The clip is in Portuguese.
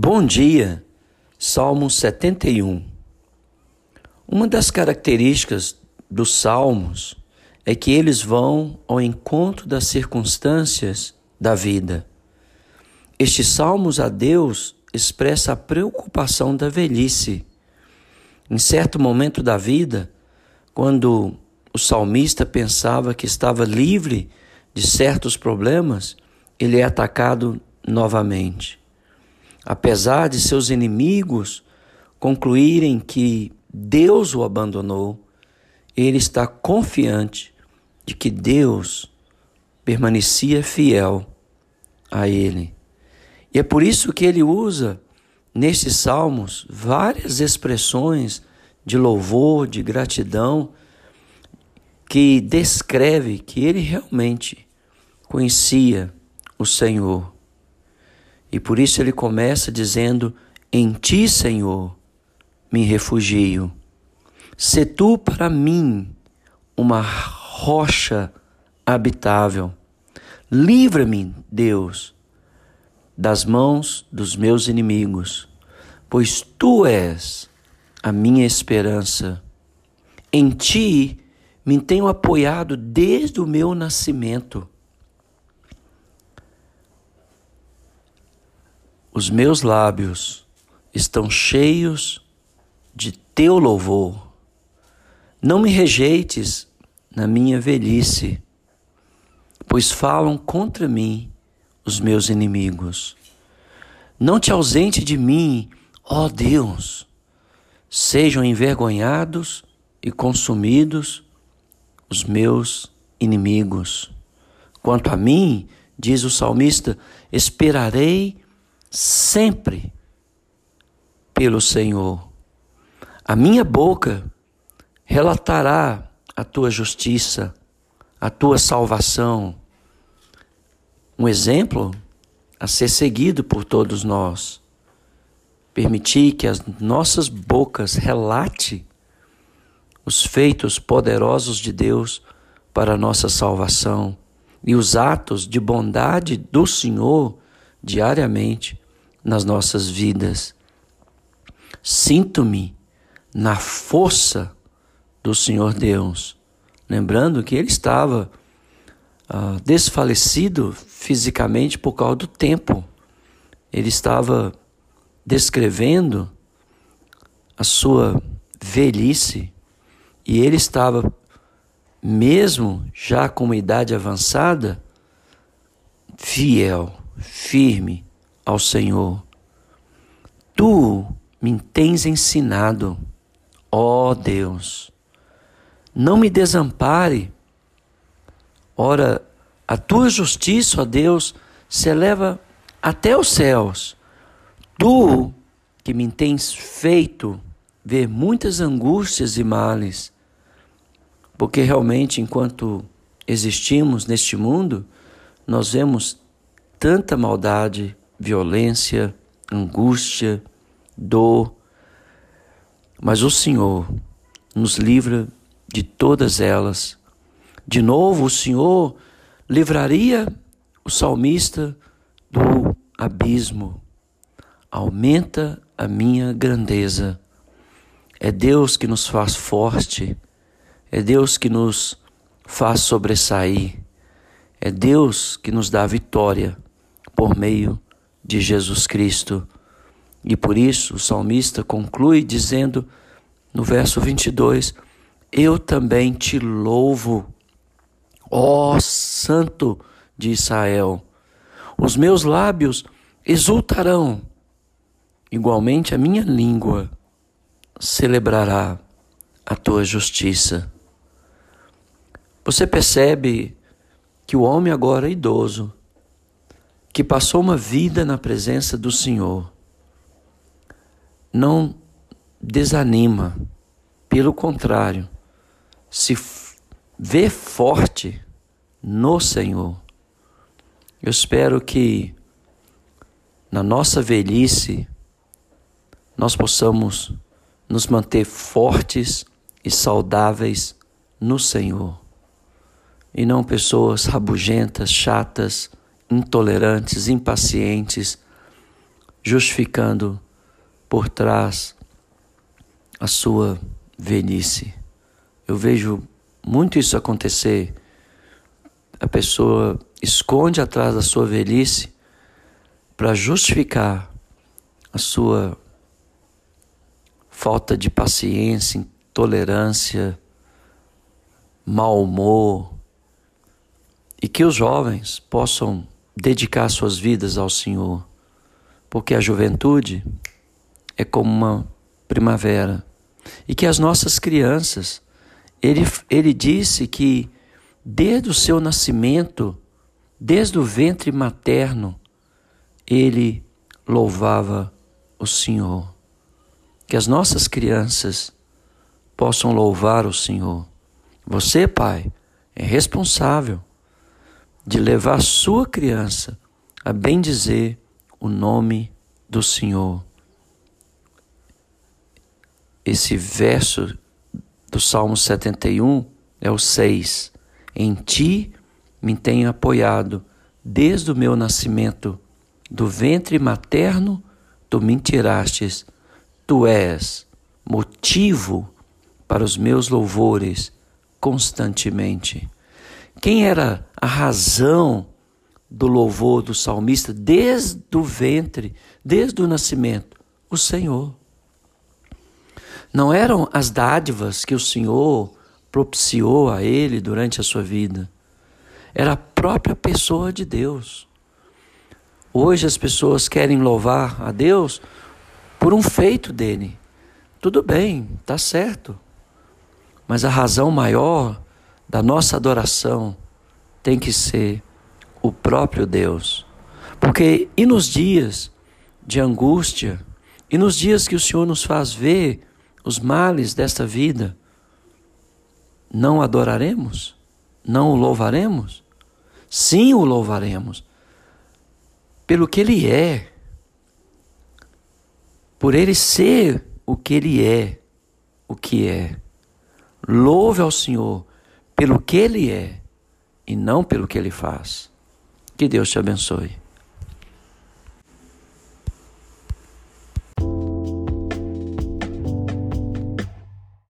Bom dia, Salmo 71. Uma das características dos salmos é que eles vão ao encontro das circunstâncias da vida. Estes salmos a Deus expressa a preocupação da velhice. Em certo momento da vida, quando o salmista pensava que estava livre de certos problemas, ele é atacado novamente apesar de seus inimigos concluírem que Deus o abandonou, ele está confiante de que Deus permanecia fiel a ele. E é por isso que ele usa nestes salmos várias expressões de louvor, de gratidão, que descreve que ele realmente conhecia o Senhor. E por isso ele começa dizendo: Em ti, Senhor, me refugio. Se tu para mim uma rocha habitável. Livra-me, Deus, das mãos dos meus inimigos, pois tu és a minha esperança. Em ti me tenho apoiado desde o meu nascimento. Os meus lábios estão cheios de teu louvor. Não me rejeites na minha velhice, pois falam contra mim os meus inimigos. Não te ausente de mim, ó Deus. Sejam envergonhados e consumidos os meus inimigos. Quanto a mim, diz o salmista, esperarei sempre pelo Senhor. A minha boca relatará a tua justiça, a tua salvação. Um exemplo a ser seguido por todos nós. Permitir que as nossas bocas relate os feitos poderosos de Deus para a nossa salvação e os atos de bondade do Senhor diariamente nas nossas vidas. Sinto-me na força do Senhor Deus, lembrando que ele estava uh, desfalecido fisicamente por causa do tempo. Ele estava descrevendo a sua velhice e ele estava, mesmo já com uma idade avançada, fiel firme ao Senhor. Tu me tens ensinado, ó Deus. Não me desampare. Ora, a tua justiça, ó Deus, se eleva até os céus. Tu que me tens feito ver muitas angústias e males, porque realmente, enquanto existimos neste mundo, nós vemos tanta maldade, violência, angústia, dor. Mas o Senhor nos livra de todas elas. De novo, o Senhor livraria o salmista do abismo. Aumenta a minha grandeza. É Deus que nos faz forte, é Deus que nos faz sobressair, é Deus que nos dá vitória por meio de Jesus Cristo. E por isso o salmista conclui dizendo no verso 22: Eu também te louvo, ó Santo de Israel. Os meus lábios exultarão, igualmente a minha língua celebrará a tua justiça. Você percebe que o homem agora é idoso que passou uma vida na presença do Senhor, não desanima, pelo contrário, se vê forte no Senhor. Eu espero que na nossa velhice nós possamos nos manter fortes e saudáveis no Senhor. E não pessoas rabugentas, chatas, intolerantes, impacientes, justificando por trás a sua velhice. Eu vejo muito isso acontecer. A pessoa esconde atrás da sua velhice para justificar a sua falta de paciência, intolerância, mau humor, e que os jovens possam dedicar suas vidas ao Senhor, porque a juventude é como uma primavera e que as nossas crianças, ele, ele disse que desde o seu nascimento, desde o ventre materno, ele louvava o Senhor. Que as nossas crianças possam louvar o Senhor. Você, pai, é responsável de levar sua criança a bendizer o nome do Senhor. Esse verso do Salmo 71 é o 6. Em ti me tenho apoiado desde o meu nascimento, do ventre materno tu me tirastes, tu és motivo para os meus louvores constantemente. Quem era a razão do louvor do salmista desde o ventre, desde o nascimento? O Senhor. Não eram as dádivas que o Senhor propiciou a ele durante a sua vida. Era a própria pessoa de Deus. Hoje as pessoas querem louvar a Deus por um feito dele. Tudo bem, está certo. Mas a razão maior da nossa adoração tem que ser o próprio Deus. Porque e nos dias de angústia, e nos dias que o Senhor nos faz ver os males desta vida, não adoraremos? Não o louvaremos? Sim, o louvaremos. Pelo que ele é. Por ele ser o que ele é, o que é. Louve ao Senhor pelo que ele é e não pelo que ele faz. Que Deus te abençoe.